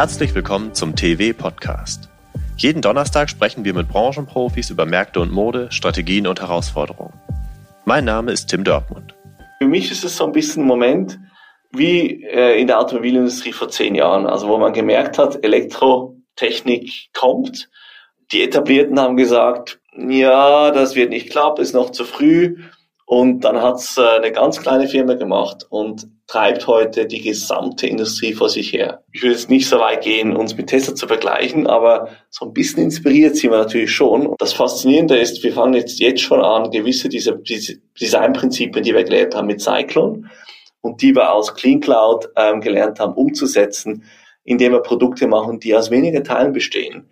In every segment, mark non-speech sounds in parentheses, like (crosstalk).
Herzlich willkommen zum TW Podcast. Jeden Donnerstag sprechen wir mit Branchenprofis über Märkte und Mode, Strategien und Herausforderungen. Mein Name ist Tim Dörpmund. Für mich ist es so ein bisschen ein Moment wie äh, in der Automobilindustrie vor zehn Jahren, also wo man gemerkt hat, Elektrotechnik kommt. Die Etablierten haben gesagt, ja, das wird nicht klappen, ist noch zu früh. Und dann hat's äh, eine ganz kleine Firma gemacht und treibt heute die gesamte Industrie vor sich her. Ich will jetzt nicht so weit gehen, uns mit Tesla zu vergleichen, aber so ein bisschen inspiriert sind wir natürlich schon. Und das Faszinierende ist, wir fangen jetzt, jetzt schon an, gewisse dieser, diese Designprinzipien, die wir gelernt haben mit Cyclone und die wir aus Clean Cloud ähm, gelernt haben, umzusetzen, indem wir Produkte machen, die aus weniger Teilen bestehen.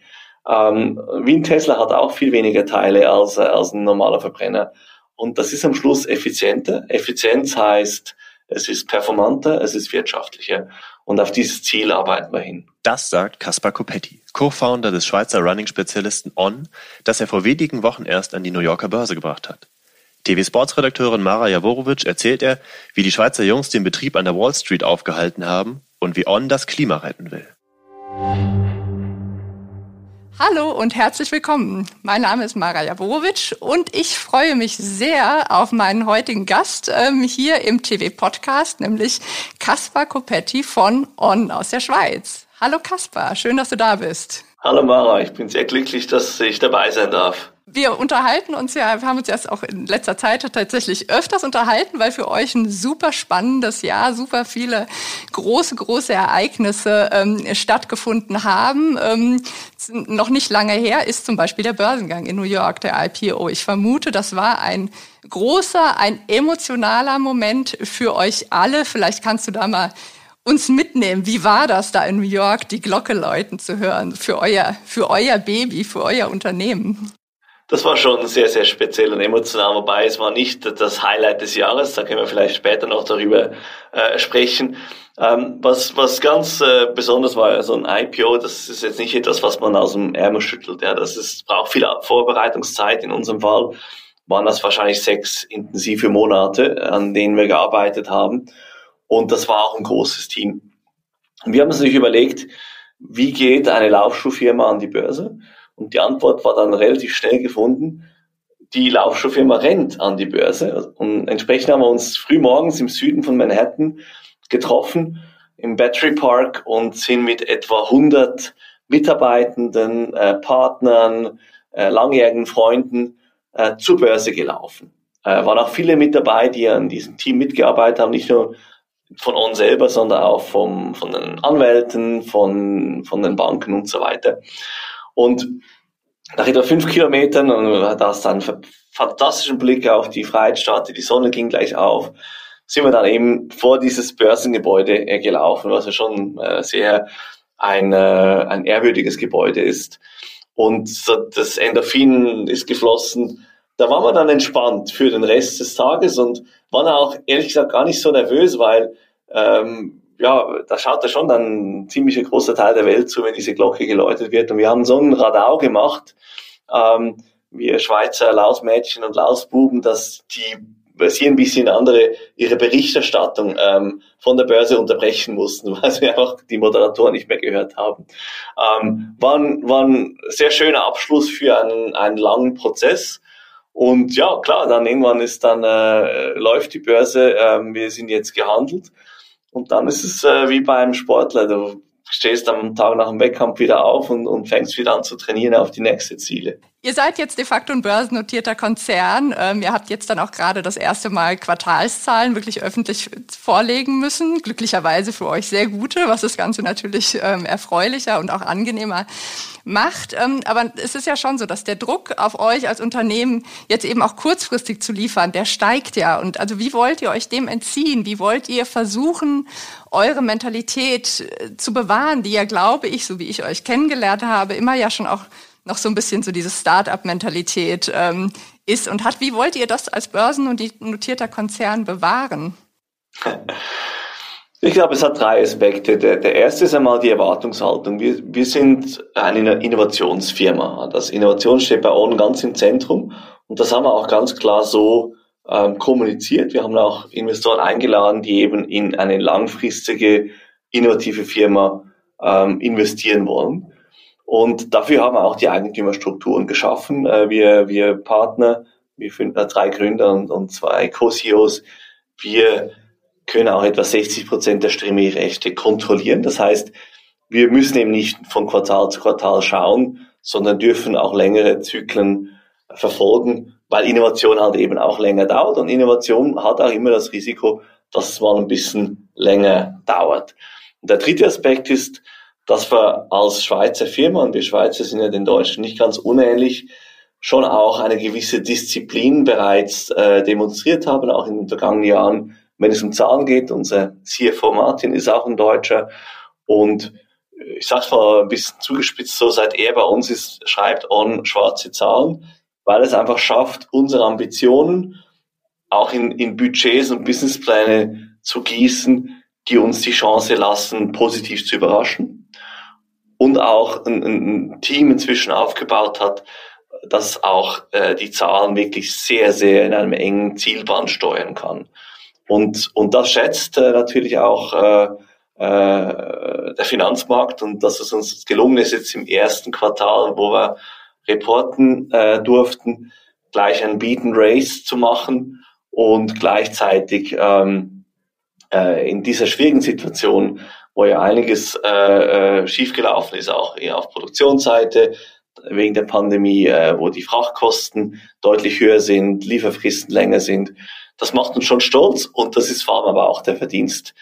Ähm, wie ein Tesla hat auch viel weniger Teile als, äh, als ein normaler Verbrenner. Und das ist am Schluss effizienter. Effizienz heißt, es ist performanter, es ist wirtschaftlicher. Und auf dieses Ziel arbeiten wir hin. Das sagt Kaspar Copetti, Co-Founder des Schweizer Running-Spezialisten On, das er vor wenigen Wochen erst an die New Yorker Börse gebracht hat. TV-Sports-Redakteurin Mara Jaworovic erzählt er, wie die Schweizer Jungs den Betrieb an der Wall Street aufgehalten haben und wie On das Klima retten will. Hallo und herzlich willkommen. Mein Name ist Mara Jaborovic und ich freue mich sehr auf meinen heutigen Gast ähm, hier im TV-Podcast, nämlich Kaspar Copetti von On aus der Schweiz. Hallo Kaspar, schön, dass du da bist. Hallo Mara, ich bin sehr glücklich, dass ich dabei sein darf wir unterhalten uns ja, wir haben uns jetzt auch in letzter Zeit tatsächlich öfters unterhalten, weil für euch ein super spannendes Jahr, super viele große, große Ereignisse ähm, stattgefunden haben. Ähm, noch nicht lange her ist zum Beispiel der Börsengang in New York, der IPO. Ich vermute, das war ein großer, ein emotionaler Moment für euch alle. Vielleicht kannst du da mal uns mitnehmen. Wie war das da in New York, die Glocke läuten zu hören für euer, für euer Baby, für euer Unternehmen? Das war schon sehr, sehr speziell und emotional, wobei es war nicht das Highlight des Jahres, da können wir vielleicht später noch darüber äh, sprechen. Ähm, was, was ganz äh, besonders war, so ein IPO, das ist jetzt nicht etwas, was man aus dem Ärmel schüttelt, ja, das ist, braucht viel Vorbereitungszeit. In unserem Fall waren das wahrscheinlich sechs intensive Monate, an denen wir gearbeitet haben. Und das war auch ein großes Team. Und wir haben uns natürlich überlegt, wie geht eine Laufschuhfirma an die Börse? Und die Antwort war dann relativ schnell gefunden. Die Laufschuhfirma rennt an die Börse. Und entsprechend haben wir uns früh morgens im Süden von Manhattan getroffen im Battery Park und sind mit etwa 100 Mitarbeitenden, äh, Partnern, äh, langjährigen Freunden äh, zur Börse gelaufen. Äh, waren auch viele mit dabei, die an diesem Team mitgearbeitet haben, nicht nur von uns selber, sondern auch vom, von den Anwälten, von, von den Banken und so weiter. Und nach etwa fünf Kilometern, und das dann fantastischen Blick auf die Freiheitsstadt, die Sonne ging gleich auf, sind wir dann eben vor dieses Börsengebäude äh, gelaufen, was ja schon äh, sehr ein, äh, ein ehrwürdiges Gebäude ist. Und das Endorphin ist geflossen. Da waren wir dann entspannt für den Rest des Tages und waren auch ehrlich gesagt gar nicht so nervös, weil ähm, ja, da schaut da schon dann ein ziemlich großer Teil der Welt zu, wenn diese Glocke geläutet wird. Und wir haben so ein Radau gemacht, ähm, wir Schweizer Lausmädchen und Lausbuben, dass die sie ein bisschen andere ihre Berichterstattung ähm, von der Börse unterbrechen mussten, (laughs) weil sie einfach die Moderatoren nicht mehr gehört haben. Ähm, war, ein, war ein sehr schöner Abschluss für einen, einen langen Prozess. Und ja, klar, dann irgendwann ist dann äh, läuft die Börse, äh, wir sind jetzt gehandelt und dann ist es äh, wie bei einem Sportler. Du stehst am Tag nach dem Wettkampf wieder auf und, und fängst wieder an zu trainieren auf die nächste Ziele. Ihr seid jetzt de facto ein börsennotierter Konzern. Ähm, ihr habt jetzt dann auch gerade das erste Mal Quartalszahlen wirklich öffentlich vorlegen müssen. Glücklicherweise für euch sehr gute, was das Ganze natürlich ähm, erfreulicher und auch angenehmer macht. Ähm, aber es ist ja schon so, dass der Druck auf euch als Unternehmen jetzt eben auch kurzfristig zu liefern, der steigt ja. Und also wie wollt ihr euch dem entziehen? Wie wollt ihr versuchen, eure Mentalität äh, zu bewahren, die ja, glaube ich, so wie ich euch kennengelernt habe, immer ja schon auch noch so ein bisschen so diese Start-up-Mentalität ähm, ist und hat. Wie wollt ihr das als börsennotierter Konzern bewahren? (laughs) Ich glaube, es hat drei Aspekte. Der, der erste ist einmal die Erwartungshaltung. Wir, wir sind eine Innovationsfirma. Das Innovation steht bei uns ganz im Zentrum und das haben wir auch ganz klar so ähm, kommuniziert. Wir haben auch Investoren eingeladen, die eben in eine langfristige, innovative Firma ähm, investieren wollen. Und dafür haben wir auch die Eigentümerstrukturen geschaffen. Äh, wir, wir Partner, wir finden drei Gründer und, und zwei Co-CEOs. Wir können auch etwa 60 Prozent der Streaming-Rechte kontrollieren. Das heißt, wir müssen eben nicht von Quartal zu Quartal schauen, sondern dürfen auch längere Zyklen verfolgen, weil Innovation halt eben auch länger dauert und Innovation hat auch immer das Risiko, dass es mal ein bisschen länger dauert. Und der dritte Aspekt ist, dass wir als Schweizer Firma, und wir Schweizer sind ja den Deutschen nicht ganz unähnlich, schon auch eine gewisse Disziplin bereits äh, demonstriert haben, auch in den vergangenen Jahren, wenn es um Zahlen geht. Unser CFO Martin ist auch ein Deutscher und ich sag's mal ein bisschen zugespitzt, so seit er bei uns ist, schreibt on schwarze Zahlen, weil es einfach schafft, unsere Ambitionen auch in, in Budgets und Businesspläne zu gießen, die uns die Chance lassen, positiv zu überraschen. Und auch ein, ein Team inzwischen aufgebaut hat, das auch äh, die Zahlen wirklich sehr, sehr in einem engen Zielband steuern kann. Und, und das schätzt äh, natürlich auch äh, äh, der Finanzmarkt und dass es uns gelungen ist, jetzt im ersten Quartal, wo wir reporten äh, durften, gleich ein Beat and Race zu machen und gleichzeitig ähm, äh, in dieser schwierigen Situation, wo ja einiges äh, äh, schiefgelaufen ist, auch eher auf Produktionsseite, wegen der Pandemie, äh, wo die Frachtkosten deutlich höher sind, Lieferfristen länger sind. Das macht uns schon stolz und das ist vor allem aber auch der Verdienst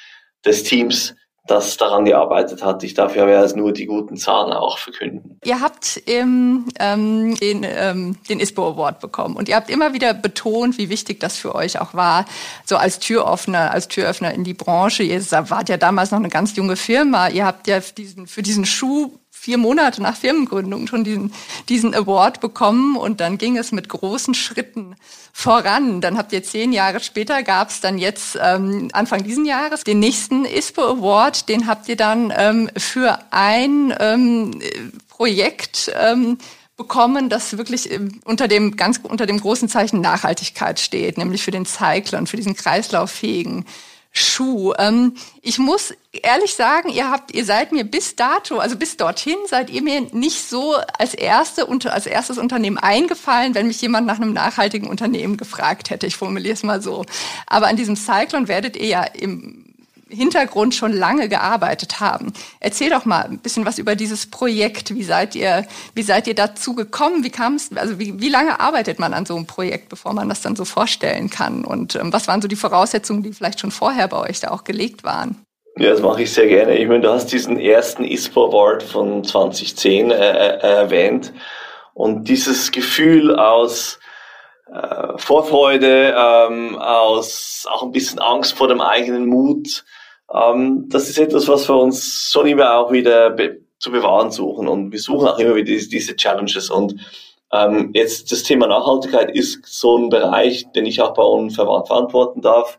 des Teams, das daran gearbeitet hat. Ich darf ja jetzt nur die guten Zahlen auch verkünden. Ihr habt im, ähm, den, ähm, den ISPO Award bekommen und ihr habt immer wieder betont, wie wichtig das für euch auch war, so als Türöffner, als Türöffner in die Branche. Ihr wart ja damals noch eine ganz junge Firma. Ihr habt ja diesen, für diesen Schuh vier Monate nach Firmengründung schon diesen, diesen Award bekommen und dann ging es mit großen Schritten voran. Dann habt ihr zehn Jahre später gab es dann jetzt ähm, Anfang diesen Jahres den nächsten ISPO Award, den habt ihr dann ähm, für ein ähm, Projekt ähm, bekommen, das wirklich ähm, unter dem ganz unter dem großen Zeichen Nachhaltigkeit steht, nämlich für den Cyclone, für diesen kreislauffähigen Schuh. Ähm, ich muss ehrlich sagen, ihr habt, ihr seid mir bis dato, also bis dorthin, seid ihr mir nicht so als erste unter, als erstes Unternehmen eingefallen, wenn mich jemand nach einem nachhaltigen Unternehmen gefragt hätte. Ich formuliere es mal so. Aber an diesem Cyclone werdet ihr ja im Hintergrund schon lange gearbeitet haben. Erzähl doch mal ein bisschen was über dieses Projekt. Wie seid ihr, wie seid ihr dazu gekommen? Wie kam also wie, wie lange arbeitet man an so einem Projekt, bevor man das dann so vorstellen kann? Und ähm, was waren so die Voraussetzungen, die vielleicht schon vorher bei euch da auch gelegt waren? Ja, das mache ich sehr gerne. Ich meine, du hast diesen ersten ISPO Award von 2010 äh, äh, erwähnt. Und dieses Gefühl aus äh, Vorfreude, ähm, aus auch ein bisschen Angst vor dem eigenen Mut, ähm, das ist etwas, was wir uns schon immer auch wieder be zu bewahren suchen. Und wir suchen auch immer wieder diese, diese Challenges. Und ähm, jetzt das Thema Nachhaltigkeit ist so ein Bereich, den ich auch bei uns verantworten darf,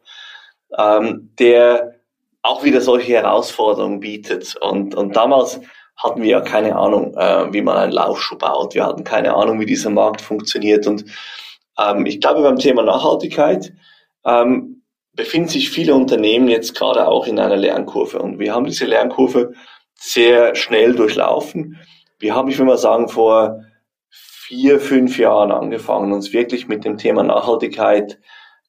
ähm, der auch wieder solche Herausforderungen bietet. Und, und damals hatten wir ja keine Ahnung, äh, wie man einen Laufschuh baut. Wir hatten keine Ahnung, wie dieser Markt funktioniert. Und ähm, ich glaube, beim Thema Nachhaltigkeit ähm, befinden sich viele Unternehmen jetzt gerade auch in einer Lernkurve. Und wir haben diese Lernkurve sehr schnell durchlaufen. Wir haben, ich will mal sagen, vor vier, fünf Jahren angefangen, uns wirklich mit dem Thema Nachhaltigkeit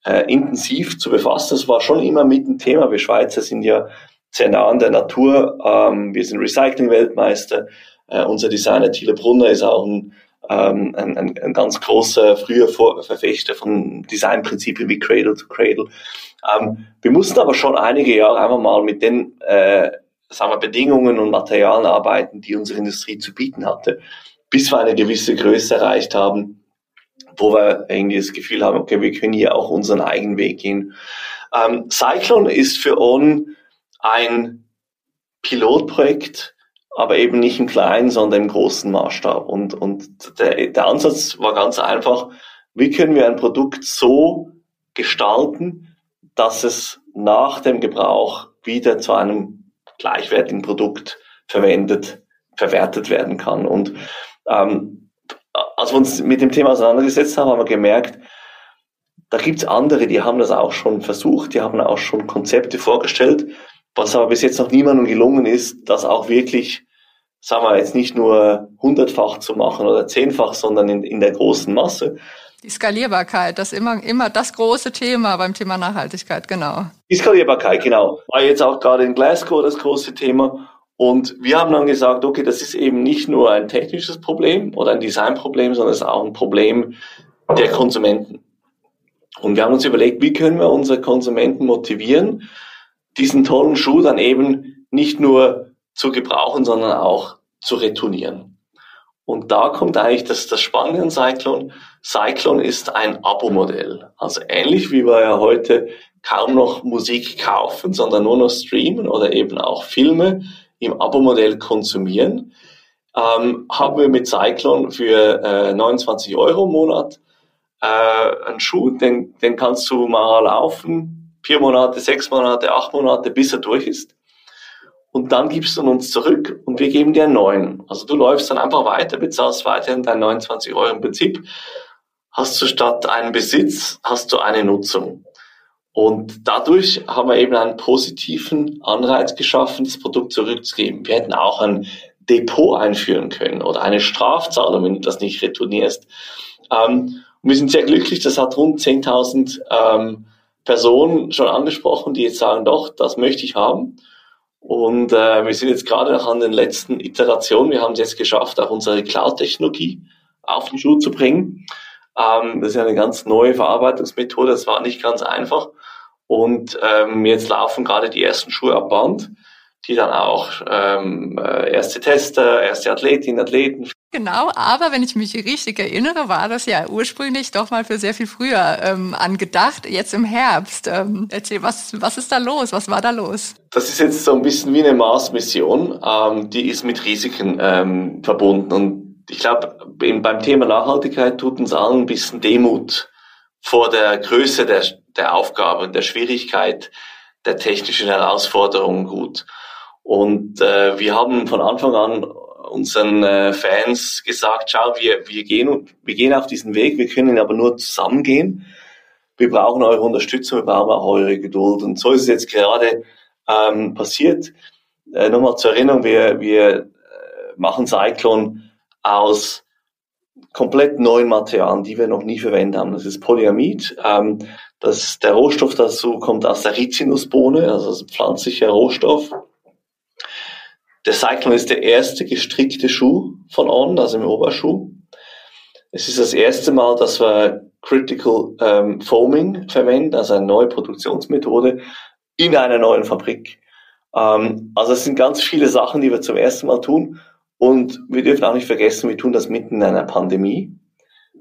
äh, intensiv zu befassen. Das war schon immer mit dem Thema. Wir Schweizer sind ja sehr nah an der Natur. Ähm, wir sind Recycling-Weltmeister. Äh, unser Designer Thiele Brunner ist auch ein ähm, ein, ein, ganz großer früher Verfechter von Designprinzipien wie Cradle to Cradle. Ähm, wir mussten aber schon einige Jahre einfach mal mit den äh, sagen wir, Bedingungen und Materialien arbeiten, die unsere Industrie zu bieten hatte, bis wir eine gewisse Größe erreicht haben, wo wir irgendwie das Gefühl haben, okay, wir können hier auch unseren eigenen Weg gehen. Ähm, Cyclone ist für On ein Pilotprojekt, aber eben nicht im kleinen, sondern im großen Maßstab. Und, und der, der Ansatz war ganz einfach, wie können wir ein Produkt so gestalten, dass es nach dem Gebrauch wieder zu einem gleichwertigen Produkt verwendet, verwertet werden kann. Und ähm, als wir uns mit dem Thema auseinandergesetzt haben, haben wir gemerkt, da gibt's andere, die haben das auch schon versucht, die haben auch schon Konzepte vorgestellt, was aber bis jetzt noch niemandem gelungen ist, das auch wirklich, sagen wir jetzt nicht nur hundertfach zu machen oder zehnfach, sondern in, in der großen Masse. Die Skalierbarkeit, das immer, immer das große Thema beim Thema Nachhaltigkeit, genau. Die Skalierbarkeit, genau. War jetzt auch gerade in Glasgow das große Thema. Und wir haben dann gesagt, okay, das ist eben nicht nur ein technisches Problem oder ein Designproblem, sondern es ist auch ein Problem der Konsumenten. Und wir haben uns überlegt, wie können wir unsere Konsumenten motivieren, diesen tollen Schuh dann eben nicht nur zu gebrauchen, sondern auch zu retournieren. Und da kommt eigentlich das, das Spannende an Cyclone. Cyclone ist ein Abo-Modell. Also ähnlich wie wir ja heute kaum noch Musik kaufen, sondern nur noch streamen oder eben auch Filme im Abo-Modell konsumieren, ähm, haben wir mit Cyclone für äh, 29 Euro im Monat äh, einen Schuh, den, den kannst du mal laufen, vier Monate, sechs Monate, acht Monate, bis er durch ist. Und dann gibst du uns zurück und wir geben dir einen neuen. Also du läufst dann einfach weiter, bezahlst weiterhin deine 29 Euro im Prinzip. Hast du statt einen Besitz, hast du eine Nutzung. Und dadurch haben wir eben einen positiven Anreiz geschaffen, das Produkt zurückzugeben. Wir hätten auch ein Depot einführen können oder eine Strafzahlung, wenn du das nicht retournierst. Ähm, und wir sind sehr glücklich, das hat rund 10.000 ähm, Personen schon angesprochen, die jetzt sagen, doch, das möchte ich haben. Und äh, wir sind jetzt gerade noch an den letzten Iterationen. Wir haben es jetzt geschafft, auch unsere Cloud-Technologie auf den Schuh zu bringen. Ähm, das ist ja eine ganz neue Verarbeitungsmethode, das war nicht ganz einfach. Und ähm, jetzt laufen gerade die ersten Schuhe ab Band die dann auch ähm, äh, erste Tester, erste Athletinnen, Athleten. Genau, aber wenn ich mich richtig erinnere, war das ja ursprünglich doch mal für sehr viel früher ähm, angedacht, jetzt im Herbst. Ähm, erzähl, was, was ist da los? Was war da los? Das ist jetzt so ein bisschen wie eine Mars-Mission, ähm, die ist mit Risiken ähm, verbunden. Und ich glaube, beim Thema Nachhaltigkeit tut uns allen ein bisschen Demut vor der Größe der, der Aufgabe und der Schwierigkeit der technischen Herausforderungen gut. Und äh, wir haben von Anfang an unseren äh, Fans gesagt, schau, wir, wir, gehen, wir gehen auf diesen Weg, wir können aber nur zusammen gehen. Wir brauchen eure Unterstützung, wir brauchen auch eure Geduld. Und so ist es jetzt gerade ähm, passiert. Äh, Nochmal zur Erinnerung, wir, wir äh, machen Cyclone aus komplett neuen Materialien, die wir noch nie verwendet haben. Das ist Polyamid. Ähm, das, der Rohstoff dazu kommt aus der Rizinusbohne, also ein pflanzlicher Rohstoff. Der Cyclone ist der erste gestrickte Schuh von On, also im Oberschuh. Es ist das erste Mal, dass wir Critical ähm, Foaming verwenden, also eine neue Produktionsmethode in einer neuen Fabrik. Ähm, also es sind ganz viele Sachen, die wir zum ersten Mal tun. Und wir dürfen auch nicht vergessen, wir tun das mitten in einer Pandemie.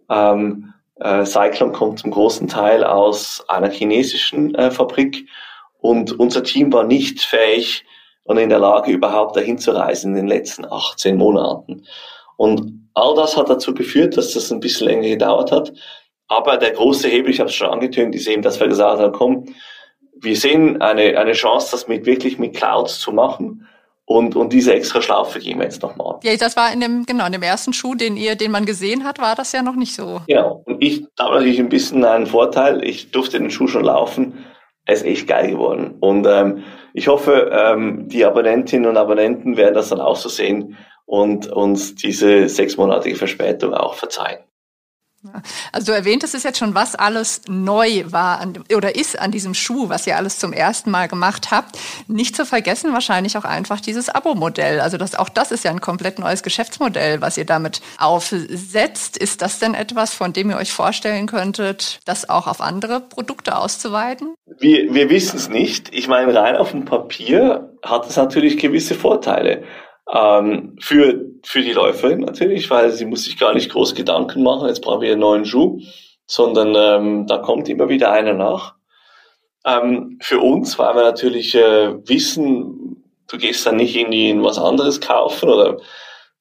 Ähm, äh, Cyclone kommt zum großen Teil aus einer chinesischen äh, Fabrik und unser Team war nicht fähig, und in der Lage, überhaupt dahin zu reisen in den letzten 18 Monaten. Und all das hat dazu geführt, dass das ein bisschen länger gedauert hat. Aber der große Hebel, ich habe es schon angetönt, ist eben, dass wir gesagt haben, komm, wir sehen eine, eine Chance, das mit wirklich mit Clouds zu machen. Und, und diese extra Schlaufe gehen wir jetzt nochmal. Ja, das war in dem, genau, in dem ersten Schuh, den ihr, den man gesehen hat, war das ja noch nicht so. Genau. Und ich habe natürlich ein bisschen einen Vorteil. Ich durfte den Schuh schon laufen. Er ist echt geil geworden. Und ähm, ich hoffe, ähm, die Abonnentinnen und Abonnenten werden das dann auch so sehen und uns diese sechsmonatige Verspätung auch verzeihen. Also du erwähntest es jetzt schon, was alles neu war an, oder ist an diesem Schuh, was ihr alles zum ersten Mal gemacht habt. Nicht zu vergessen wahrscheinlich auch einfach dieses Abo-Modell. Also das, auch das ist ja ein komplett neues Geschäftsmodell, was ihr damit aufsetzt. Ist das denn etwas, von dem ihr euch vorstellen könntet, das auch auf andere Produkte auszuweiten? Wir, wir wissen es nicht. Ich meine, rein auf dem Papier hat es natürlich gewisse Vorteile. Ähm, für, für die Läuferin natürlich, weil sie muss sich gar nicht groß Gedanken machen, jetzt brauchen wir einen neuen Schuh, sondern ähm, da kommt immer wieder einer nach. Ähm, für uns, weil wir natürlich äh, wissen, du gehst dann nicht irgendwie in was anderes kaufen oder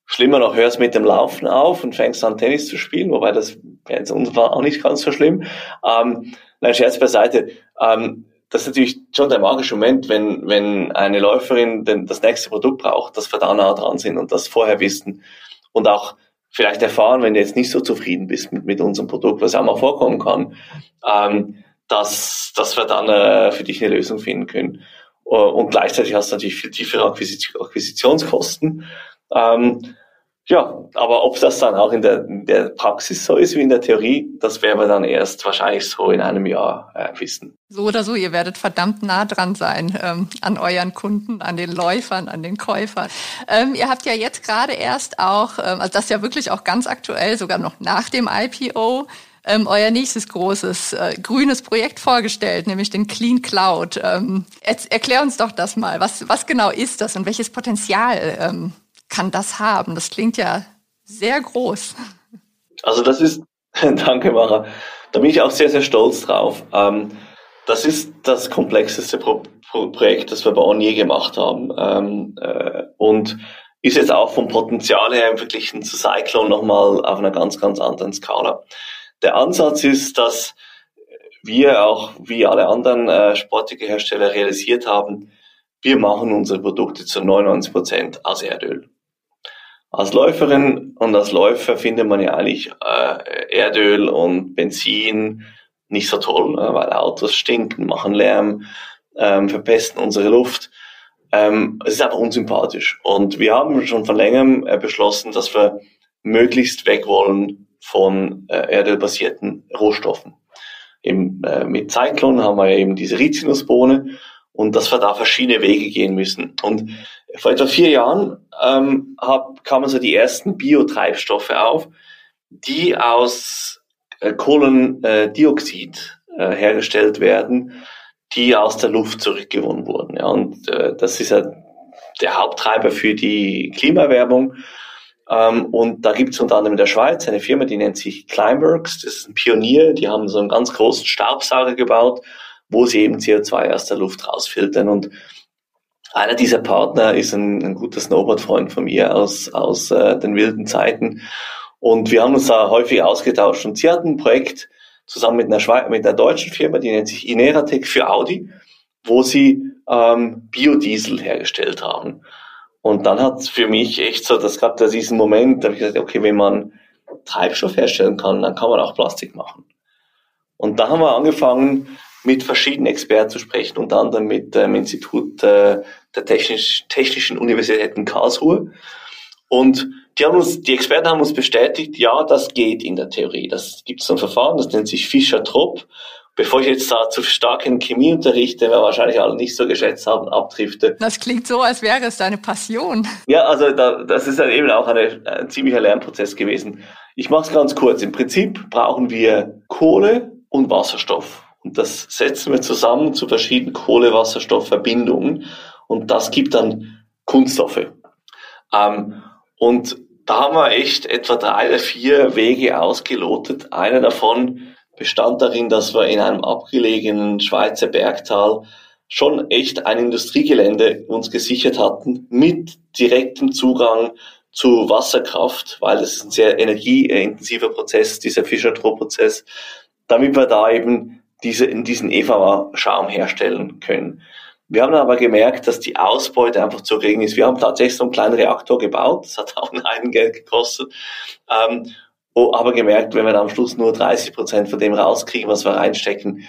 schlimmer noch, hörst mit dem Laufen auf und fängst an Tennis zu spielen, wobei das jetzt uns auch nicht ganz so schlimm. Ähm, nein, Scherz beiseite. Ähm, das ist natürlich schon der magische Moment, wenn, wenn eine Läuferin denn das nächste Produkt braucht, dass wir da nah dran sind und das vorher wissen und auch vielleicht erfahren, wenn du jetzt nicht so zufrieden bist mit, mit unserem Produkt, was auch mal vorkommen kann, ähm, dass, dass wir dann äh, für dich eine Lösung finden können. und gleichzeitig hast du natürlich viel tiefere Akquisitionskosten. Ähm, ja, aber ob das dann auch in der, in der Praxis so ist wie in der Theorie, das werden wir dann erst wahrscheinlich so in einem Jahr äh, wissen. So oder so, ihr werdet verdammt nah dran sein ähm, an euren Kunden, an den Läufern, an den Käufern. Ähm, ihr habt ja jetzt gerade erst auch, ähm, also das ist ja wirklich auch ganz aktuell, sogar noch nach dem IPO, ähm, euer nächstes großes äh, grünes Projekt vorgestellt, nämlich den Clean Cloud. Ähm, erklär uns doch das mal. Was, was genau ist das und welches Potenzial ähm, kann das haben? Das klingt ja sehr groß. Also das ist, (laughs) danke Mara, da bin ich auch sehr, sehr stolz drauf. Ähm, das ist das komplexeste Pro Pro Projekt, das wir bei On je gemacht haben. Ähm, äh, und ist jetzt auch vom Potenzial her im Verglichen zu Cyclone nochmal auf einer ganz, ganz anderen Skala. Der Ansatz ist, dass wir auch wie alle anderen äh, Sportartikelhersteller realisiert haben, wir machen unsere Produkte zu 99 Prozent aus Erdöl. Als Läuferin und als Läufer findet man ja eigentlich äh, Erdöl und Benzin nicht so toll, äh, weil Autos stinken, machen Lärm, ähm, verpesten unsere Luft. Ähm, es ist einfach unsympathisch. Und wir haben schon von längerem äh, beschlossen, dass wir möglichst weg wollen von äh, erdölbasierten Rohstoffen. Eben, äh, mit Cyclone haben wir eben diese Rizinusbohne und dass wir da verschiedene Wege gehen müssen. Und vor etwa vier Jahren ähm, hab, kamen so die ersten Biotreibstoffe auf, die aus äh, Kohlendioxid äh, hergestellt werden, die aus der Luft zurückgewonnen wurden. Ja, und äh, das ist ja der Haupttreiber für die Klimawerbung. Ähm, und da gibt es unter anderem in der Schweiz eine Firma, die nennt sich Climeworks. Das ist ein Pionier. Die haben so einen ganz großen Staubsauger gebaut, wo sie eben CO2 aus der Luft rausfiltern. Und einer dieser Partner ist ein, ein guter Snowboard-Freund von mir aus, aus äh, den wilden Zeiten. Und wir haben uns da häufig ausgetauscht. Und sie hatten ein Projekt zusammen mit einer, Schwe mit einer deutschen Firma, die nennt sich Ineratec für Audi, wo sie ähm, Biodiesel hergestellt haben. Und dann hat für mich echt so, das gab da diesen Moment, da habe ich gesagt, okay, wenn man Treibstoff herstellen kann, dann kann man auch Plastik machen. Und da haben wir angefangen, mit verschiedenen Experten zu sprechen, unter anderem mit dem Institut äh, der Technisch, Technischen Universität in Karlsruhe. Und die, haben uns, die Experten haben uns bestätigt, ja, das geht in der Theorie. Das gibt so ein Verfahren, das nennt sich Fischer-Tropf. Bevor ich jetzt da zu stark in Chemieunterricht, den wir wahrscheinlich alle nicht so geschätzt haben, abdrifte. Das klingt so, als wäre es deine Passion. Ja, also da, das ist dann eben auch eine, ein ziemlicher Lernprozess gewesen. Ich mache es ganz kurz. Im Prinzip brauchen wir Kohle und Wasserstoff. Und das setzen wir zusammen zu verschiedenen Kohle-Wasserstoff-Verbindungen. Und das gibt dann Kunststoffe. Ähm, und da haben wir echt etwa drei oder vier Wege ausgelotet. Einer davon bestand darin, dass wir in einem abgelegenen Schweizer Bergtal schon echt ein Industriegelände uns gesichert hatten mit direktem Zugang zu Wasserkraft, weil ist ein sehr energieintensiver Prozess, dieser Fischer-Tropf-Prozess, damit wir da eben diese, in diesen EVA-Schaum herstellen können. Wir haben aber gemerkt, dass die Ausbeute einfach zu gering ist. Wir haben tatsächlich so einen kleinen Reaktor gebaut, das hat auch ein Geld gekostet, ähm, oh, aber gemerkt, wenn wir da am Schluss nur 30 Prozent von dem rauskriegen, was wir reinstecken,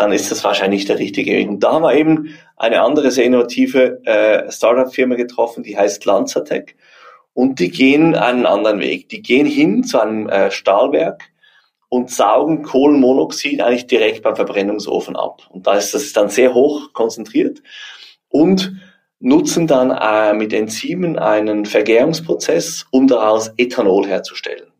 dann ist das wahrscheinlich der richtige Weg. Und da haben wir eben eine andere sehr innovative äh, Startup-Firma getroffen, die heißt Lanzatec. Und die gehen einen anderen Weg. Die gehen hin zu einem äh, Stahlwerk, und saugen Kohlenmonoxid eigentlich direkt beim Verbrennungsofen ab. Und da ist das dann sehr hoch konzentriert und nutzen dann äh, mit Enzymen einen Vergärungsprozess, um daraus Ethanol herzustellen.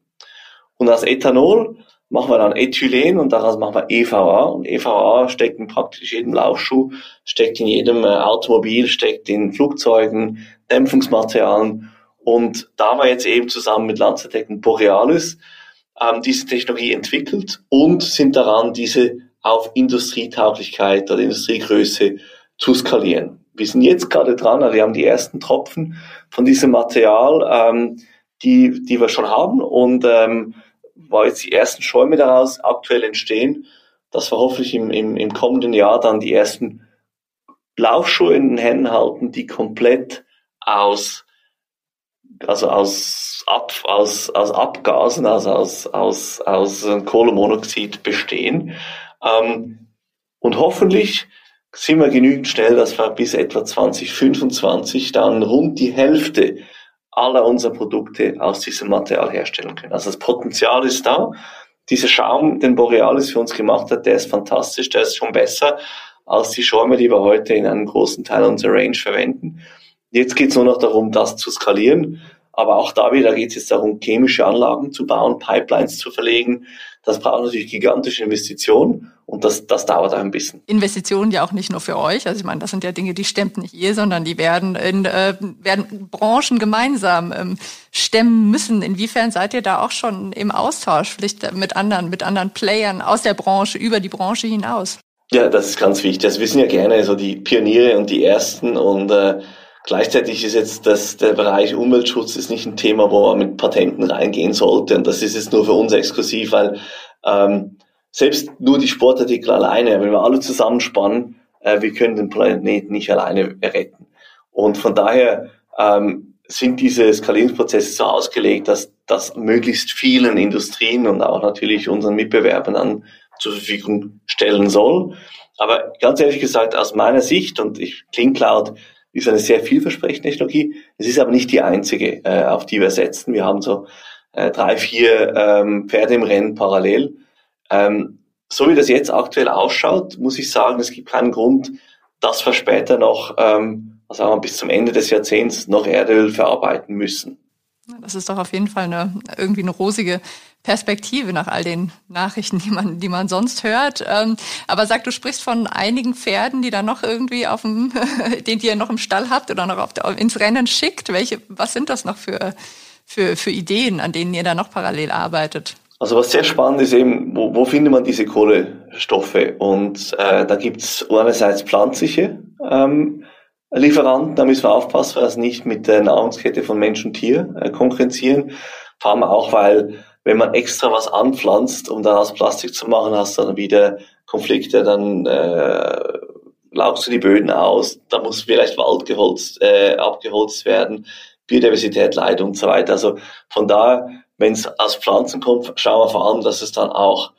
Und aus Ethanol machen wir dann Ethylen und daraus machen wir EVA. Und EVA steckt in praktisch jedem Laufschuh, steckt in jedem äh, Automobil, steckt in Flugzeugen, Dämpfungsmaterialien. Und da wir jetzt eben zusammen mit Lanzatec und Borealis ähm, diese Technologie entwickelt und sind daran, diese auf Industrietauglichkeit oder Industriegröße zu skalieren. Wir sind jetzt gerade dran, also wir haben die ersten Tropfen von diesem Material, ähm, die, die wir schon haben und ähm, weil jetzt die ersten Schäume daraus aktuell entstehen, dass wir hoffentlich im, im, im kommenden Jahr dann die ersten Laufschuhe in den Händen halten, die komplett aus also aus, Ab, aus, aus Abgasen, also aus, aus, aus Kohlenmonoxid bestehen. Ähm, und hoffentlich sind wir genügend schnell, dass wir bis etwa 2025 dann rund die Hälfte aller unserer Produkte aus diesem Material herstellen können. Also das Potenzial ist da. Dieser Schaum, den Borealis für uns gemacht hat, der ist fantastisch, der ist schon besser als die Schäume, die wir heute in einem großen Teil unserer Range verwenden. Jetzt geht es nur noch darum, das zu skalieren. Aber auch da wieder geht es jetzt darum, chemische Anlagen zu bauen, Pipelines zu verlegen. Das braucht natürlich gigantische Investitionen und das, das dauert ein bisschen. Investitionen ja auch nicht nur für euch. Also ich meine, das sind ja Dinge, die stemmt nicht ihr, sondern die werden in äh, werden Branchen gemeinsam ähm, stemmen müssen. Inwiefern seid ihr da auch schon im Austausch, vielleicht mit anderen, mit anderen Playern aus der Branche, über die Branche hinaus? Ja, das ist ganz wichtig. Also wir sind ja gerne so die Pioniere und die Ersten und äh, Gleichzeitig ist jetzt das, der Bereich Umweltschutz ist nicht ein Thema, wo man mit Patenten reingehen sollte. Und das ist jetzt nur für uns exklusiv, weil ähm, selbst nur die Sportartikel alleine, wenn wir alle zusammenspannen, äh, wir können den Planeten nicht alleine retten. Und von daher ähm, sind diese Skalierungsprozesse so ausgelegt, dass das möglichst vielen Industrien und auch natürlich unseren Mitbewerbern dann zur Verfügung stellen soll. Aber ganz ehrlich gesagt, aus meiner Sicht, und ich Cloud ist eine sehr vielversprechende Technologie. Es ist aber nicht die einzige, äh, auf die wir setzen. Wir haben so äh, drei, vier ähm, Pferde im Rennen parallel. Ähm, so wie das jetzt aktuell ausschaut, muss ich sagen, es gibt keinen Grund, dass wir später noch, ähm, also bis zum Ende des Jahrzehnts noch Erdöl verarbeiten müssen. Das ist doch auf jeden Fall eine, irgendwie eine rosige Perspektive nach all den Nachrichten, die man, die man sonst hört. Ähm, aber sag, du sprichst von einigen Pferden, die da noch irgendwie auf dem, (laughs) den ihr noch im Stall habt oder noch auf ins Rennen schickt. Welche, was sind das noch für, für, für Ideen, an denen ihr da noch parallel arbeitet? Also was sehr spannend ist eben, wo, wo findet man diese Kohlestoffe? Und äh, da gibt's einerseits pflanzliche ähm, Lieferanten, da müssen wir aufpassen, wir es nicht mit der Nahrungskette von Mensch und Tier äh, konkurrenzieren. Vor allem auch, weil wenn man extra was anpflanzt, um daraus Plastik zu machen, hast du dann wieder Konflikte, dann äh, laugst du die Böden aus, da muss vielleicht Wald geholzt, äh, abgeholzt werden, Biodiversität leidet und so weiter. Also von daher, wenn es aus Pflanzen kommt, schauen wir vor allem, dass es dann auch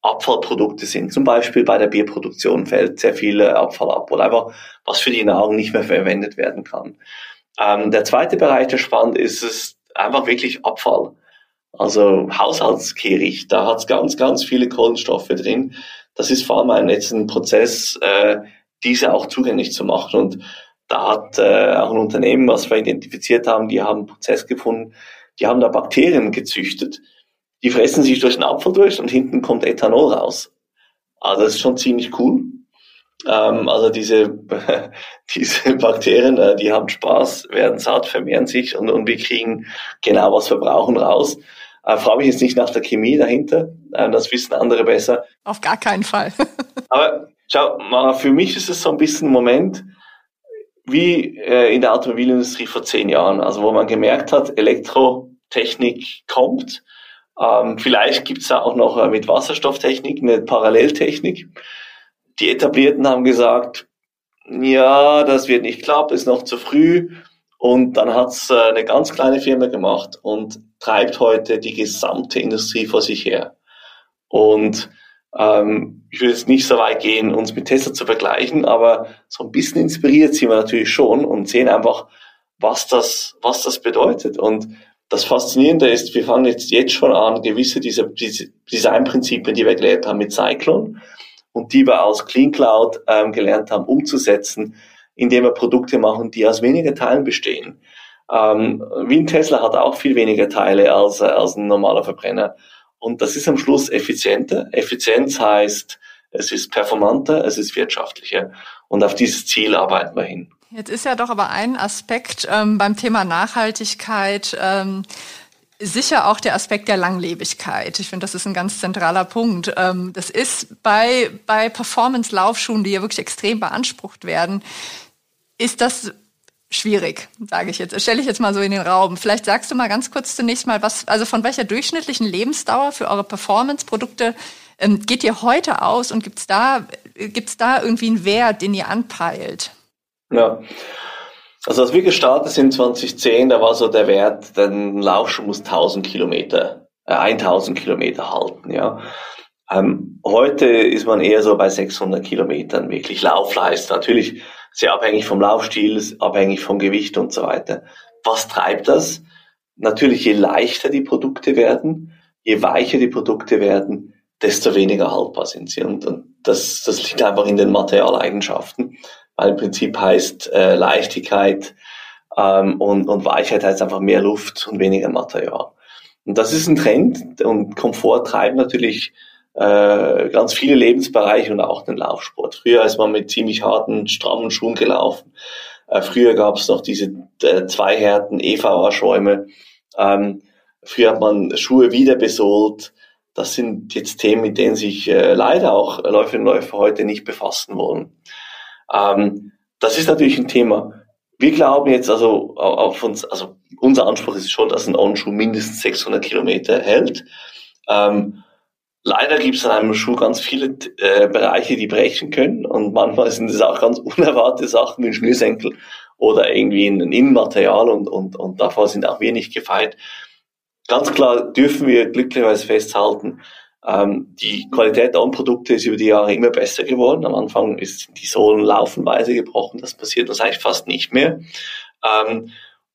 Abfallprodukte sind. Zum Beispiel bei der Bierproduktion fällt sehr viel Abfall ab oder einfach was für die Nahrung nicht mehr verwendet werden kann. Ähm, der zweite Bereich, der spannend ist, ist einfach wirklich Abfall. Also Haushaltskehricht, da hat es ganz, ganz viele Kohlenstoffe drin. Das ist vor allem ein, jetzt Prozess, äh, diese auch zugänglich zu machen. Und da hat äh, auch ein Unternehmen, was wir identifiziert haben, die haben einen Prozess gefunden, die haben da Bakterien gezüchtet. Die fressen sich durch den Apfel durch und hinten kommt Ethanol raus. Also das ist schon ziemlich cool. Ähm, also diese, (laughs) diese Bakterien, äh, die haben Spaß, werden satt, vermehren sich und, und wir kriegen genau, was wir brauchen, raus. Äh, frage mich jetzt nicht nach der Chemie dahinter, äh, das wissen andere besser. Auf gar keinen Fall. (laughs) Aber schau, Mara, für mich ist es so ein bisschen ein Moment, wie äh, in der Automobilindustrie vor zehn Jahren, also wo man gemerkt hat, Elektrotechnik kommt. Ähm, vielleicht gibt's da auch noch äh, mit Wasserstofftechnik eine Paralleltechnik. Die Etablierten haben gesagt, ja, das wird nicht klappen, ist noch zu früh. Und dann hat's äh, eine ganz kleine Firma gemacht und treibt heute die gesamte Industrie vor sich her. Und ähm, ich will jetzt nicht so weit gehen, uns mit Tesla zu vergleichen, aber so ein bisschen inspiriert sind wir natürlich schon und sehen einfach, was das, was das bedeutet. Und das Faszinierende ist, wir fangen jetzt, jetzt schon an, gewisse dieser, diese Designprinzipien, die wir gelernt haben mit Cyclone und die wir aus Clean Cloud ähm, gelernt haben, umzusetzen, indem wir Produkte machen, die aus weniger Teilen bestehen. Ähm, wie ein Tesla hat auch viel weniger Teile als, äh, als ein normaler Verbrenner. Und das ist am Schluss effizienter. Effizienz heißt, es ist performanter, es ist wirtschaftlicher. Und auf dieses Ziel arbeiten wir hin. Jetzt ist ja doch aber ein Aspekt ähm, beim Thema Nachhaltigkeit, ähm, sicher auch der Aspekt der Langlebigkeit. Ich finde, das ist ein ganz zentraler Punkt. Ähm, das ist bei, bei Performance-Laufschuhen, die ja wirklich extrem beansprucht werden, ist das schwierig, sage ich jetzt. Stelle ich jetzt mal so in den Raum. Vielleicht sagst du mal ganz kurz zunächst mal, was, also von welcher durchschnittlichen Lebensdauer für eure Performance-Produkte ähm, geht ihr heute aus und gibt's da, gibt's da irgendwie einen Wert, den ihr anpeilt? Ja. Also als wir gestartet sind 2010, da war so der Wert, der Laufschuh muss 1000 Kilometer, äh, 1000 Kilometer halten, ja. Ähm, heute ist man eher so bei 600 Kilometern wirklich Laufleistung. Natürlich sehr abhängig vom Laufstil, abhängig vom Gewicht und so weiter. Was treibt das? Natürlich, je leichter die Produkte werden, je weicher die Produkte werden, desto weniger haltbar sind sie. Und, und das, das liegt einfach in den Materialeigenschaften, weil im Prinzip heißt äh, Leichtigkeit ähm, und, und Weichheit heißt einfach mehr Luft und weniger Material. Und das ist ein Trend und Komfort treibt natürlich äh, ganz viele Lebensbereiche und auch den Laufsport. Früher ist man mit ziemlich harten, strammen Schuhen gelaufen. Äh, früher gab es noch diese äh, zwei Härten EVA-Schäume. Ähm, früher hat man Schuhe wieder besohlt. Das sind jetzt Themen, mit denen sich äh, leider auch Läuferinnen und Läufer heute nicht befassen wollen. Ähm, das ist natürlich ein Thema. Wir glauben jetzt also auf uns, also unser Anspruch ist schon, dass ein On-Schuh mindestens 600 Kilometer hält. Ähm, leider gibt es an einem Schuh ganz viele äh, Bereiche, die brechen können und manchmal sind es auch ganz (laughs) unerwartete Sachen wie ein Schnürsenkel oder irgendwie ein Innenmaterial und, und, und davor sind auch wir nicht gefeit. Ganz klar dürfen wir glücklicherweise festhalten, ähm, die Qualität der Produkte ist über die Jahre immer besser geworden. Am Anfang ist die Sohlen laufenweise gebrochen. Das passiert uns eigentlich fast nicht mehr. Ähm,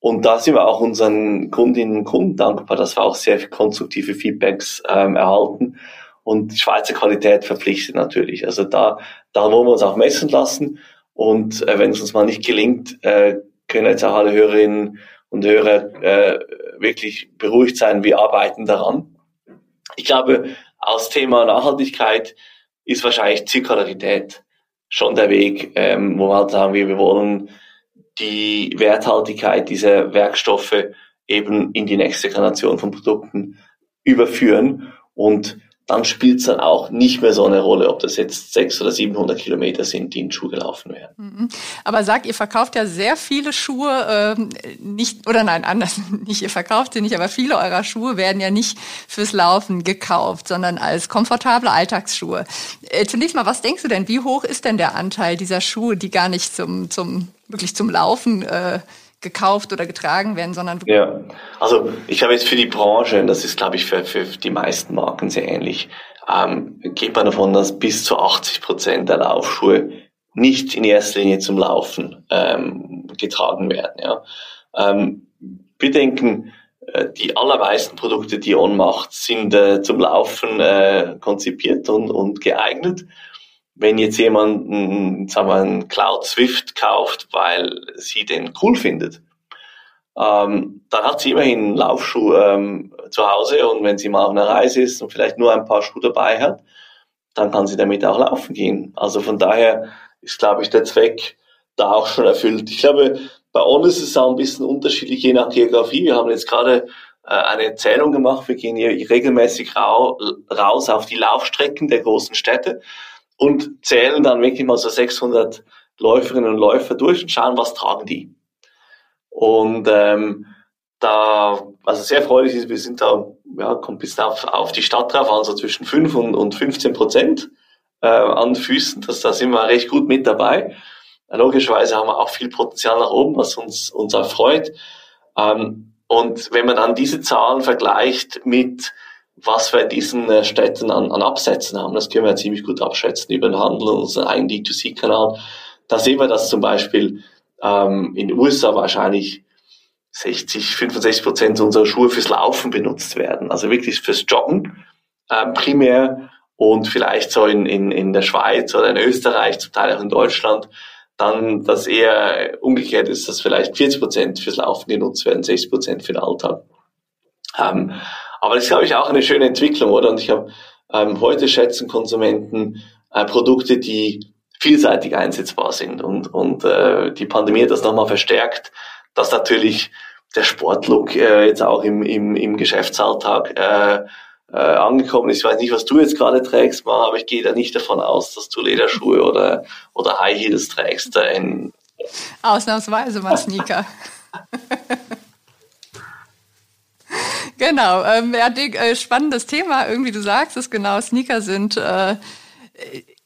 und da sind wir auch unseren Kundinnen und Kunden dankbar, dass wir auch sehr viel konstruktive Feedbacks ähm, erhalten. Und Schweizer Qualität verpflichtet natürlich. Also da, da wollen wir uns auch messen lassen. Und äh, wenn es uns mal nicht gelingt, äh, können jetzt auch alle Hörerinnen und Hörer äh, wirklich beruhigt sein, wir arbeiten daran. Ich glaube, aus Thema Nachhaltigkeit ist wahrscheinlich Zirkularität schon der Weg, ähm, wo wir halt sagen, wir, wir wollen die Werthaltigkeit dieser Werkstoffe eben in die nächste Generation von Produkten überführen und dann spielt es dann auch nicht mehr so eine Rolle, ob das jetzt 600 oder 700 Kilometer sind, die in Schuh gelaufen werden. Mhm. Aber sag, ihr verkauft ja sehr viele Schuhe, ähm, nicht, oder nein, anders, (laughs) nicht ihr verkauft sie nicht, aber viele eurer Schuhe werden ja nicht fürs Laufen gekauft, sondern als komfortable Alltagsschuhe. Äh, zunächst mal, was denkst du denn, wie hoch ist denn der Anteil dieser Schuhe, die gar nicht zum, zum, wirklich zum Laufen äh, gekauft oder getragen werden, sondern ja. Also ich habe jetzt für die Branche, und das ist glaube ich für, für die meisten Marken sehr ähnlich, ähm, geht man davon, dass bis zu 80 Prozent der Laufschuhe nicht in erster Linie zum Laufen ähm, getragen werden. Ja. Ähm, wir denken, äh, die allermeisten Produkte, die On macht, sind äh, zum Laufen äh, konzipiert und, und geeignet. Wenn jetzt jemand sagen wir, einen Cloud Swift kauft, weil sie den cool findet, ähm, dann hat sie immerhin einen Laufschuh ähm, zu Hause und wenn sie mal auf einer Reise ist und vielleicht nur ein paar Schuhe dabei hat, dann kann sie damit auch laufen gehen. Also von daher ist, glaube ich, der Zweck da auch schon erfüllt. Ich glaube, bei uns ist es auch ein bisschen unterschiedlich, je nach Geografie. Wir haben jetzt gerade äh, eine Zählung gemacht. Wir gehen hier regelmäßig raus auf die Laufstrecken der großen Städte und zählen dann wirklich mal so 600 Läuferinnen und Läufer durch und schauen, was tragen die. Und ähm, da, also sehr freudig ist, wir sind da, ja, kommt bis auf, auf die Stadt drauf, also zwischen 5 und, und 15 Prozent äh, an Füßen. Das, da sind wir recht gut mit dabei. Logischerweise haben wir auch viel Potenzial nach oben, was uns, uns erfreut. Ähm, und wenn man dann diese Zahlen vergleicht mit was wir in diesen äh, Städten an, an Absätzen haben. Das können wir ziemlich gut abschätzen über den Handel und unseren eigenen D2C-Kanal. Da sehen wir, dass zum Beispiel ähm, in den USA wahrscheinlich 60, 65 Prozent unserer Schuhe fürs Laufen benutzt werden. Also wirklich fürs Joggen ähm, primär und vielleicht so in, in, in der Schweiz oder in Österreich, zum Teil auch in Deutschland, dann das eher umgekehrt ist, dass vielleicht 40 Prozent fürs Laufen genutzt werden, 60 Prozent für den Alltag. Ähm, aber das ist, glaube ich, auch eine schöne Entwicklung, oder? Und ich habe ähm, heute schätzen Konsumenten äh, Produkte, die vielseitig einsetzbar sind. Und, und äh, die Pandemie hat das nochmal verstärkt, dass natürlich der Sportlook äh, jetzt auch im, im, im Geschäftsalltag äh, äh, angekommen ist. Ich weiß nicht, was du jetzt gerade trägst, mal, aber ich gehe da nicht davon aus, dass du Lederschuhe oder, oder High Heels trägst. Äh, Ausnahmsweise mal Sneaker. (laughs) genau, ähm, ja, äh, spannendes Thema. Irgendwie, du sagst es genau, Sneaker sind äh,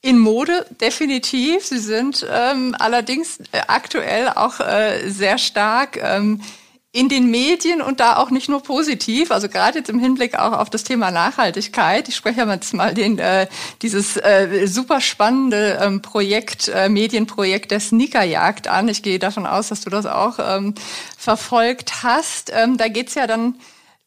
in Mode, definitiv. Sie sind ähm, allerdings äh, aktuell auch äh, sehr stark ähm, in den Medien und da auch nicht nur positiv, also gerade jetzt im Hinblick auch auf das Thema Nachhaltigkeit. Ich spreche jetzt mal den, äh, dieses äh, super spannende ähm, Projekt, äh, Medienprojekt der Sneakerjagd an. Ich gehe davon aus, dass du das auch ähm, verfolgt hast. Ähm, da geht's ja dann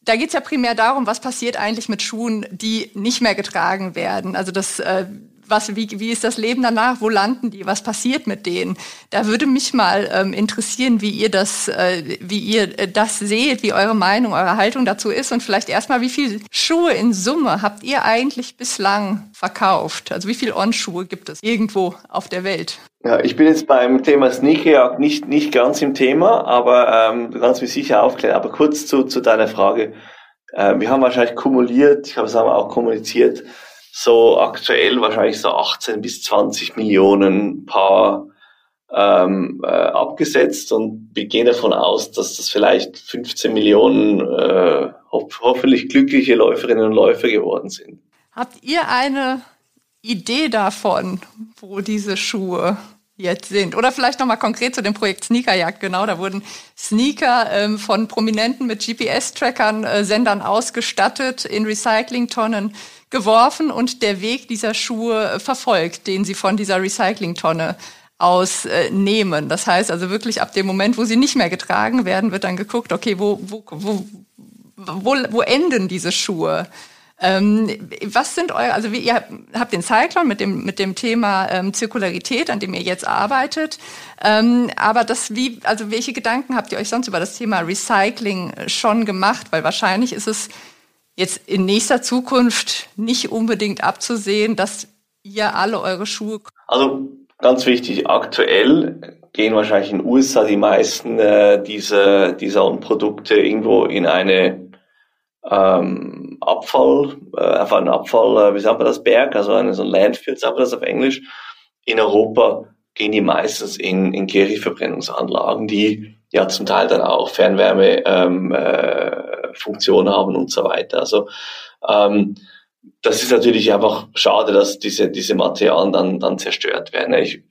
da geht's ja primär darum, was passiert eigentlich mit Schuhen, die nicht mehr getragen werden. Also das äh, was, wie, wie ist das Leben danach? Wo landen die? Was passiert mit denen? Da würde mich mal ähm, interessieren, wie ihr das, äh, wie ihr äh, das seht, wie eure Meinung, eure Haltung dazu ist und vielleicht erstmal, wie viel Schuhe in Summe habt ihr eigentlich bislang verkauft? Also wie viel On-Schuhe gibt es irgendwo auf der Welt? Ja, ich bin jetzt beim Thema Sneakerjagd nicht, nicht ganz im Thema, aber ähm, du kannst mich sicher aufklären. Aber kurz zu, zu deiner Frage. Äh, wir haben wahrscheinlich kumuliert, ich habe es aber auch kommuniziert, so aktuell wahrscheinlich so 18 bis 20 Millionen Paar ähm, äh, abgesetzt und wir gehen davon aus, dass das vielleicht 15 Millionen äh, ho hoffentlich glückliche Läuferinnen und Läufer geworden sind. Habt ihr eine Idee davon, wo diese Schuhe jetzt sind? Oder vielleicht nochmal konkret zu dem Projekt Sneakerjagd. Genau, da wurden Sneaker ähm, von Prominenten mit GPS-Trackern, äh, Sendern ausgestattet, in Recyclingtonnen geworfen und der Weg dieser Schuhe verfolgt, den sie von dieser Recyclingtonne aus äh, nehmen. Das heißt also wirklich ab dem Moment, wo sie nicht mehr getragen werden, wird dann geguckt, okay, wo, wo, wo, wo, wo enden diese Schuhe? Ähm, was sind eure, also wie, ihr habt den Cyclone mit dem, mit dem Thema ähm, Zirkularität, an dem ihr jetzt arbeitet. Ähm, aber das, wie, also welche Gedanken habt ihr euch sonst über das Thema Recycling schon gemacht? Weil wahrscheinlich ist es jetzt in nächster Zukunft nicht unbedingt abzusehen, dass ihr alle eure Schuhe. Also ganz wichtig, aktuell gehen wahrscheinlich in den USA die meisten äh, dieser, dieser Produkte irgendwo in eine ähm, Abfall, äh, einfach ein Abfall, äh, wie sagt man das, Berg, also eine, so ein Landfill, sagt man das auf Englisch. In Europa gehen die meistens in, in Kehrichtverbrennungsanlagen, die ja zum Teil dann auch Fernwärme ähm, äh, Funktion haben und so weiter. Also ähm, das ist natürlich einfach schade, dass diese, diese Materialien dann, dann zerstört werden. Ich,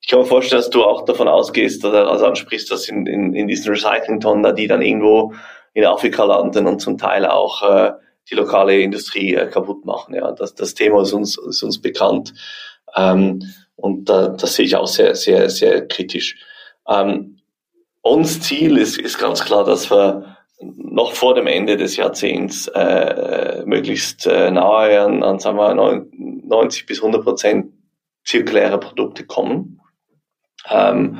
ich kann mir vorstellen, dass du auch davon ausgehst oder also ansprichst, dass in, in, in diesen Recyclingtonnen, die dann irgendwo in Afrika landen und zum Teil auch äh, die lokale Industrie äh, kaputt machen. Ja, das, das Thema ist uns, ist uns bekannt ähm, und da, das sehe ich auch sehr, sehr, sehr kritisch. Ähm, uns Ziel ist, ist ganz klar, dass wir noch vor dem Ende des Jahrzehnts äh, möglichst äh, nahe an, an sagen wir, 90 bis 100 Prozent zirkuläre Produkte kommen. Ähm,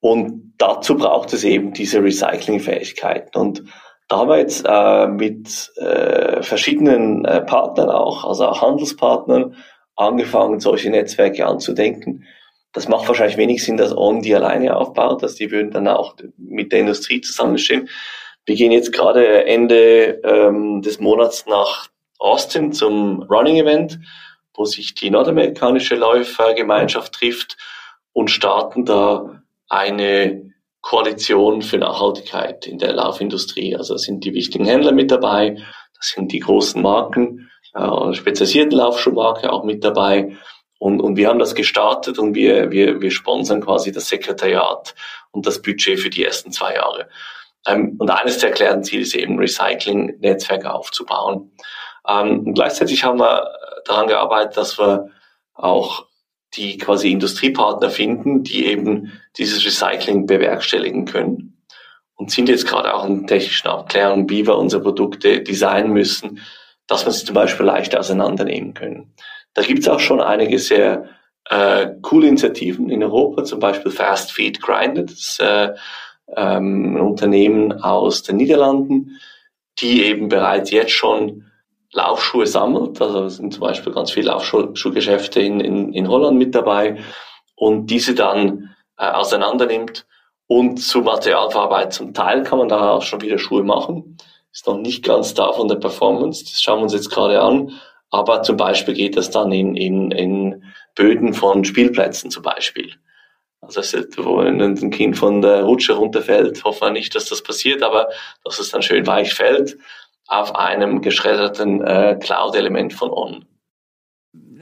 und dazu braucht es eben diese Recyclingfähigkeiten. Und da haben wir jetzt äh, mit äh, verschiedenen äh, Partnern auch, also auch Handelspartnern, angefangen, solche Netzwerke anzudenken. Das macht wahrscheinlich wenig Sinn, dass On die alleine aufbaut, dass die würden dann auch mit der Industrie zusammenstehen. Wir gehen jetzt gerade Ende ähm, des Monats nach Austin zum Running Event, wo sich die nordamerikanische Läufergemeinschaft trifft und starten da eine Koalition für Nachhaltigkeit in der Laufindustrie. Also sind die wichtigen Händler mit dabei, das sind die großen Marken, äh, spezialisierten Laufschuhmarke auch mit dabei und, und wir haben das gestartet und wir, wir, wir sponsern quasi das Sekretariat und das Budget für die ersten zwei Jahre. Ähm, und eines der erklärten Ziele ist eben, Recycling-Netzwerke aufzubauen. Ähm, und gleichzeitig haben wir daran gearbeitet, dass wir auch die quasi Industriepartner finden, die eben dieses Recycling bewerkstelligen können. Und sind jetzt gerade auch in technischen Abklärungen, wie wir unsere Produkte designen müssen, dass wir sie zum Beispiel leicht auseinandernehmen können. Da gibt es auch schon einige sehr äh, coole Initiativen in Europa, zum Beispiel Fast Feed Grinded, das äh, ähm, Unternehmen aus den Niederlanden, die eben bereits jetzt schon Laufschuhe sammelt. Also sind zum Beispiel ganz viele Laufschuhgeschäfte in, in, in Holland mit dabei und diese dann äh, auseinander nimmt und zu Materialverarbeitung. Zum Teil kann man da auch schon wieder Schuhe machen. Ist noch nicht ganz da von der Performance. Das schauen wir uns jetzt gerade an. Aber zum Beispiel geht das dann in, in, in Böden von Spielplätzen zum Beispiel. Also wo ein Kind von der Rutsche runterfällt, hoffen wir nicht, dass das passiert, aber dass es dann schön weich fällt auf einem geschredderten äh, Cloud-Element von On.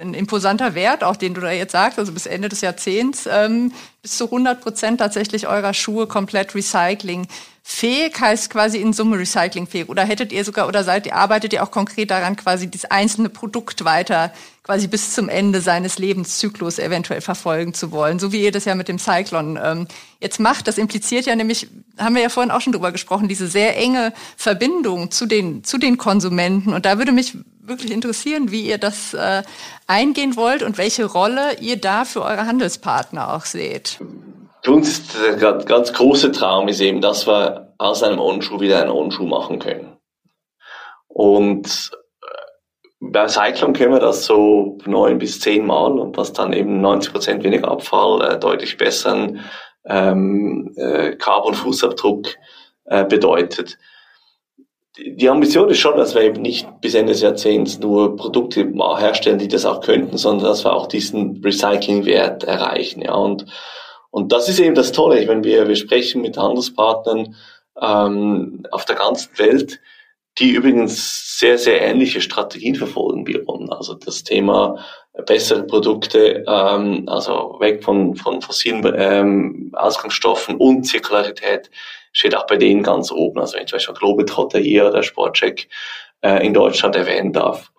Ein imposanter Wert, auch den du da jetzt sagst, also bis Ende des Jahrzehnts, ähm, bis zu 100 Prozent tatsächlich eurer Schuhe komplett recyclingfähig, heißt quasi in Summe recyclingfähig. Oder hättet ihr sogar, oder seid ihr, arbeitet ihr auch konkret daran, quasi das einzelne Produkt weiter quasi bis zum Ende seines Lebenszyklus eventuell verfolgen zu wollen, so wie ihr das ja mit dem Cyclon ähm, jetzt macht. Das impliziert ja nämlich, haben wir ja vorhin auch schon drüber gesprochen, diese sehr enge Verbindung zu den, zu den Konsumenten. Und da würde mich wirklich interessieren, wie ihr das äh, eingehen wollt und welche Rolle ihr da für eure Handelspartner auch seht. Für uns ist der ganz große Traum ist eben, dass wir aus einem Onschuh wieder einen Onschuh machen können. Und bei Cyclone können wir das so neun bis zehn Mal und was dann eben 90 Prozent weniger Abfall, äh, deutlich besseren ähm, äh, Carbon-Fußabdruck äh, bedeutet. Die Ambition ist schon, dass wir eben nicht bis Ende des Jahrzehnts nur Produkte herstellen, die das auch könnten, sondern dass wir auch diesen Recycling-Wert erreichen. Ja. Und, und das ist eben das Tolle, wenn wir, wir sprechen mit Handelspartnern ähm, auf der ganzen Welt, die übrigens sehr, sehr ähnliche Strategien verfolgen wie uns. Also das Thema bessere Produkte, ähm, also weg von, von fossilen ähm, Ausgangsstoffen und Zirkularität steht auch bei denen ganz oben. Also wenn ich zum Beispiel Globetrotter hier oder Sportcheck äh, in Deutschland erwähnen darf.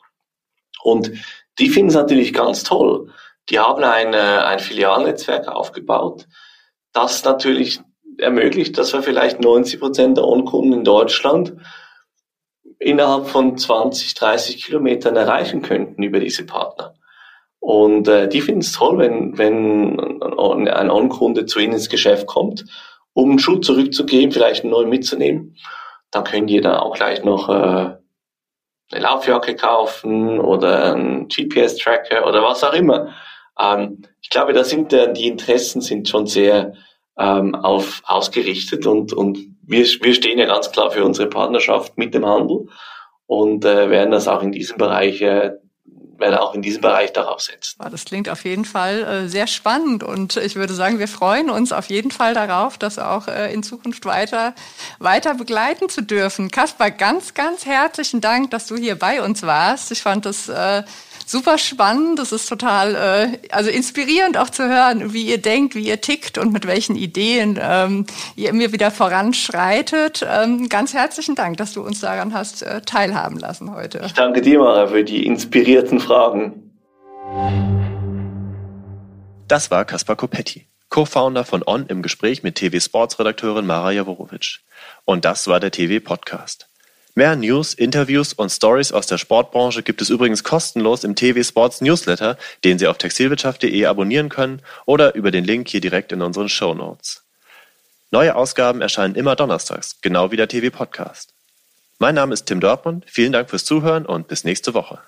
Und die finden es natürlich ganz toll. Die haben ein, ein Filialnetzwerk aufgebaut, das natürlich ermöglicht, dass wir vielleicht 90 Prozent der Onkunden in Deutschland innerhalb von 20, 30 Kilometern erreichen könnten über diese Partner. Und äh, die finden es toll, wenn, wenn ein On-Kunde zu ihnen ins Geschäft kommt, um einen Schuh zurückzugeben, vielleicht einen neuen mitzunehmen. Dann können die dann auch gleich noch äh, eine Laufjacke kaufen oder einen GPS-Tracker oder was auch immer. Ähm, ich glaube, da sind äh, die Interessen sind schon sehr ähm, auf ausgerichtet und, und wir, wir stehen ja ganz klar für unsere Partnerschaft mit dem Handel und äh, werden das auch in diesem Bereich äh, werden auch in diesem Bereich darauf setzen. Das klingt auf jeden Fall äh, sehr spannend und ich würde sagen, wir freuen uns auf jeden Fall darauf, das auch äh, in Zukunft weiter, weiter begleiten zu dürfen. Kaspar, ganz, ganz herzlichen Dank, dass du hier bei uns warst. Ich fand das äh, super spannend. Es ist total äh, also inspirierend auch zu hören, wie ihr denkt, wie ihr tickt und mit welchen Ideen ähm, ihr mir wieder voranschreitet. Ähm, ganz herzlichen Dank, dass du uns daran hast äh, teilhaben lassen heute. Ich danke dir, Mara, für die inspirierten Fragen. Das war Kaspar Kopetti, Co-Founder von On im Gespräch mit TV Sports Redakteurin Mara Jaworowitsch. Und das war der TV Podcast. Mehr News, Interviews und Stories aus der Sportbranche gibt es übrigens kostenlos im TV Sports Newsletter, den Sie auf textilwirtschaft.de abonnieren können oder über den Link hier direkt in unseren Show Notes. Neue Ausgaben erscheinen immer donnerstags, genau wie der TV Podcast. Mein Name ist Tim Dortmund, vielen Dank fürs Zuhören und bis nächste Woche.